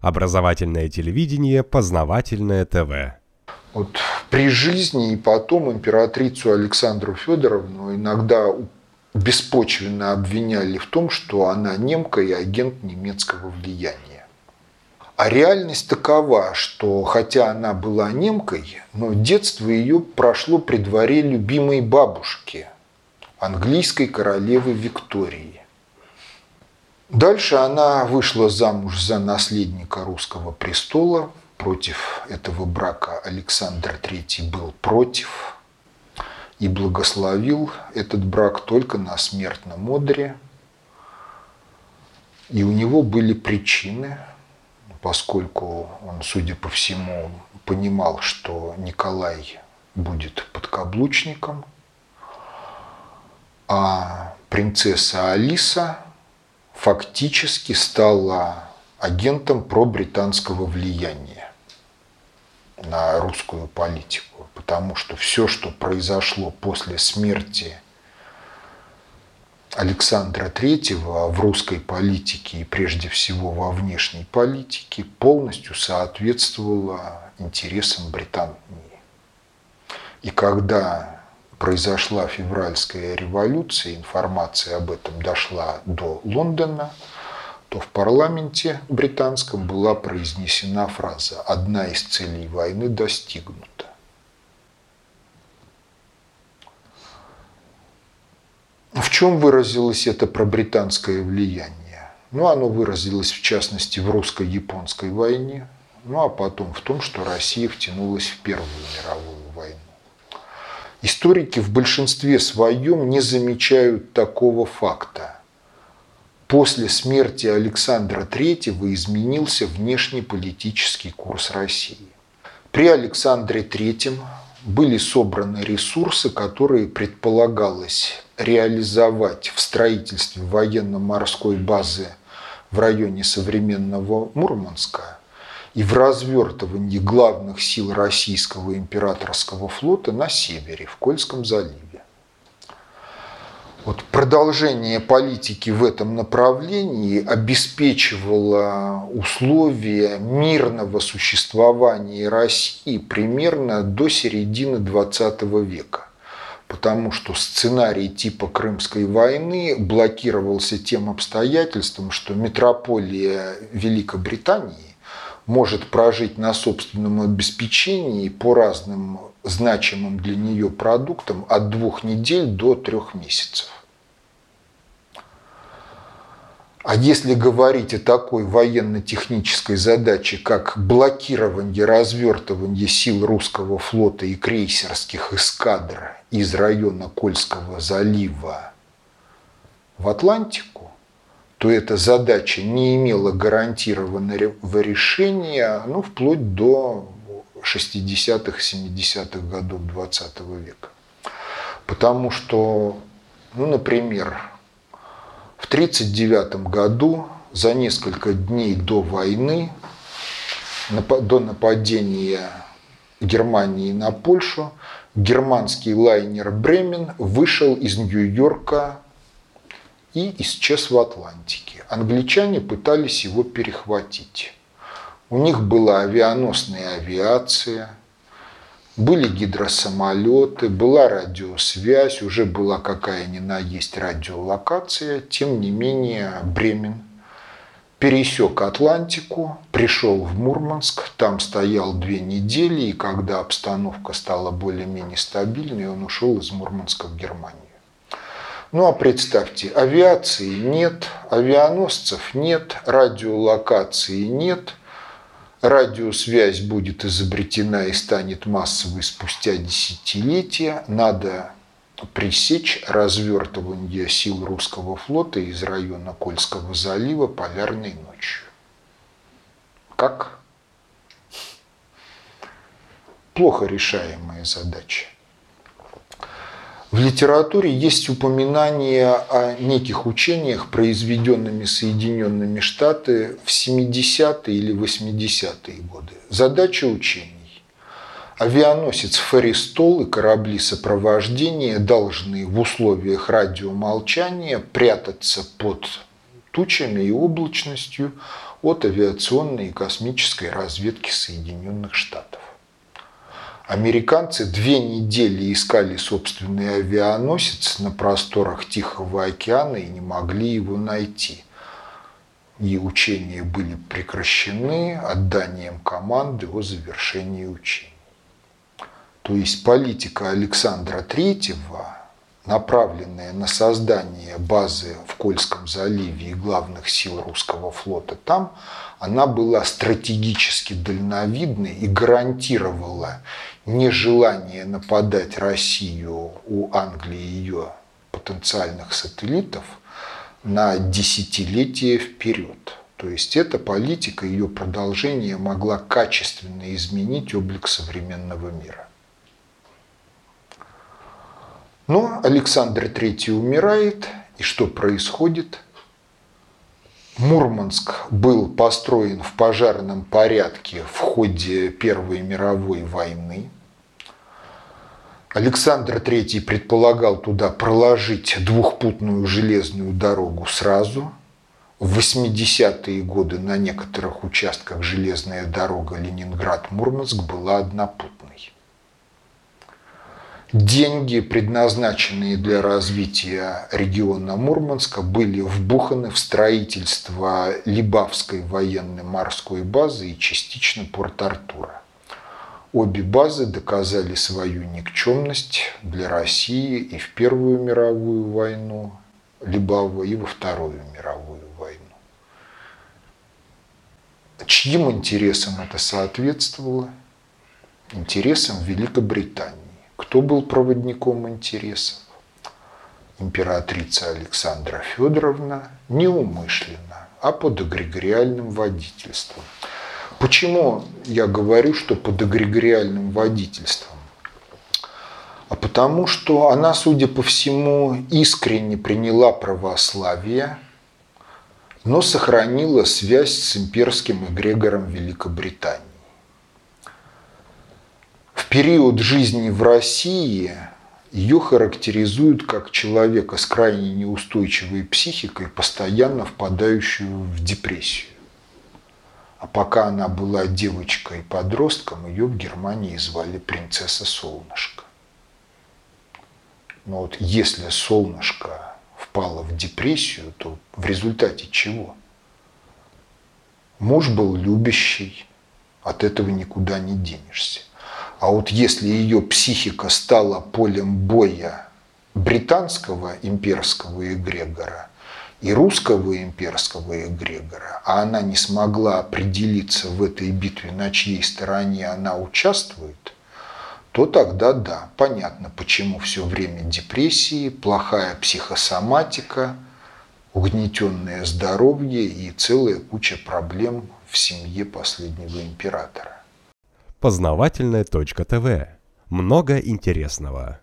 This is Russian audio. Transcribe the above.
Образовательное телевидение, познавательное ТВ. Вот при жизни и потом императрицу Александру Федоровну иногда беспочвенно обвиняли в том, что она немка и агент немецкого влияния. А реальность такова, что хотя она была немкой, но детство ее прошло при дворе любимой бабушки, английской королевы Виктории. Дальше она вышла замуж за наследника русского престола. Против этого брака Александр III был против и благословил этот брак только на смертном одре. И у него были причины, поскольку он, судя по всему, понимал, что Николай будет подкаблучником, а принцесса Алиса фактически стала агентом пробританского влияния на русскую политику, потому что все, что произошло после смерти Александра III в русской политике и прежде всего во внешней политике полностью соответствовало интересам Британии. И когда произошла февральская революция, информация об этом дошла до Лондона, то в парламенте британском была произнесена фраза «Одна из целей войны достигнута». В чем выразилось это пробританское влияние? Ну, оно выразилось, в частности, в русско-японской войне, ну, а потом в том, что Россия втянулась в Первую мировую. Историки в большинстве своем не замечают такого факта. После смерти Александра III изменился внешнеполитический курс России. При Александре III были собраны ресурсы, которые предполагалось реализовать в строительстве военно-морской базы в районе современного Мурманска – и в развертывании главных сил российского императорского флота на севере, в Кольском заливе. Вот продолжение политики в этом направлении обеспечивало условия мирного существования России примерно до середины XX века потому что сценарий типа Крымской войны блокировался тем обстоятельством, что метрополия Великобритании может прожить на собственном обеспечении по разным значимым для нее продуктам от двух недель до трех месяцев. А если говорить о такой военно-технической задаче, как блокирование, развертывание сил русского флота и крейсерских эскадр из района Кольского залива в Атлантику, то эта задача не имела гарантированного решения ну, вплоть до 60-х, 70-х годов 20 века. Потому что, ну, например, в 1939 году, за несколько дней до войны, до нападения Германии на Польшу, германский лайнер «Бремен» вышел из Нью-Йорка и исчез в Атлантике. Англичане пытались его перехватить. У них была авианосная авиация, были гидросамолеты, была радиосвязь, уже была какая ни есть радиолокация. Тем не менее, Бремен пересек Атлантику, пришел в Мурманск, там стоял две недели, и когда обстановка стала более-менее стабильной, он ушел из Мурманска в Германию. Ну а представьте, авиации нет, авианосцев нет, радиолокации нет, радиосвязь будет изобретена и станет массовой спустя десятилетия, надо пресечь развертывание сил русского флота из района Кольского залива полярной ночью. Как? Плохо решаемая задача. В литературе есть упоминание о неких учениях, произведенными Соединенными Штатами в 70-е или 80-е годы. Задача учений. Авианосец «Феристол» и корабли сопровождения должны в условиях радиомолчания прятаться под тучами и облачностью, от авиационной и космической разведки Соединенных Штатов. Американцы две недели искали собственный авианосец на просторах Тихого океана и не могли его найти. И учения были прекращены отданием команды о завершении учений. То есть политика Александра Третьего направленная на создание базы в Кольском заливе и главных сил русского флота там, она была стратегически дальновидной и гарантировала нежелание нападать Россию у Англии и ее потенциальных сателлитов на десятилетия вперед. То есть эта политика, ее продолжение могла качественно изменить облик современного мира. Но Александр III умирает, и что происходит? Мурманск был построен в пожарном порядке в ходе Первой мировой войны. Александр III предполагал туда проложить двухпутную железную дорогу сразу. В 80-е годы на некоторых участках железная дорога Ленинград-Мурманск была однопутной. Деньги, предназначенные для развития региона Мурманска, были вбуханы в строительство Либавской военно-морской базы и частично Порт-Артура. Обе базы доказали свою никчемность для России и в Первую мировую войну Либава, и во Вторую мировую войну. Чьим интересам это соответствовало? Интересам Великобритании. Кто был проводником интересов? Императрица Александра Федоровна неумышленно, а под эгрегориальным водительством. Почему я говорю, что под эгрегориальным водительством? А потому что она, судя по всему, искренне приняла православие, но сохранила связь с имперским эгрегором Великобритании период жизни в России ее характеризуют как человека с крайне неустойчивой психикой, постоянно впадающую в депрессию. А пока она была девочкой-подростком, ее в Германии звали принцесса Солнышко. Но вот если Солнышко впало в депрессию, то в результате чего? Муж был любящий, от этого никуда не денешься. А вот если ее психика стала полем боя британского имперского эгрегора и русского имперского эгрегора, а она не смогла определиться в этой битве, на чьей стороне она участвует, то тогда да, понятно, почему все время депрессии, плохая психосоматика, угнетенное здоровье и целая куча проблем в семье последнего императора познавательная. Много интересного.